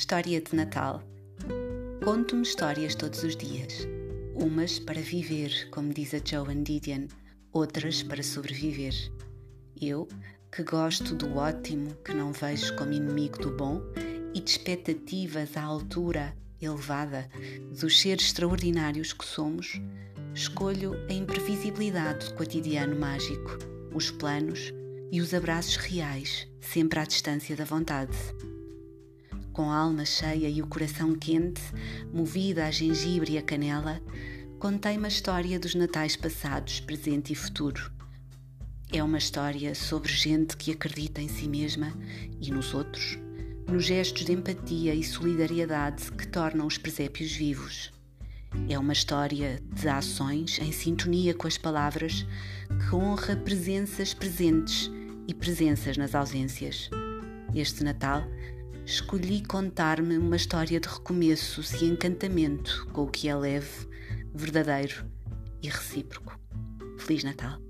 História de Natal. Conto-me histórias todos os dias. Umas para viver, como diz a Joan Didion, outras para sobreviver. Eu, que gosto do ótimo, que não vejo como inimigo do bom, e de expectativas à altura elevada dos seres extraordinários que somos, escolho a imprevisibilidade do cotidiano mágico, os planos e os abraços reais, sempre à distância da vontade com a alma cheia e o coração quente, movida a gengibre e a canela, contei uma história dos natais passados, presente e futuro. É uma história sobre gente que acredita em si mesma e nos outros, nos gestos de empatia e solidariedade que tornam os presépios vivos. É uma história de ações em sintonia com as palavras que honra presenças presentes e presenças nas ausências. Este Natal escolhi contar-me uma história de recomeços e encantamento com o que é leve, verdadeiro e recíproco. Feliz Natal!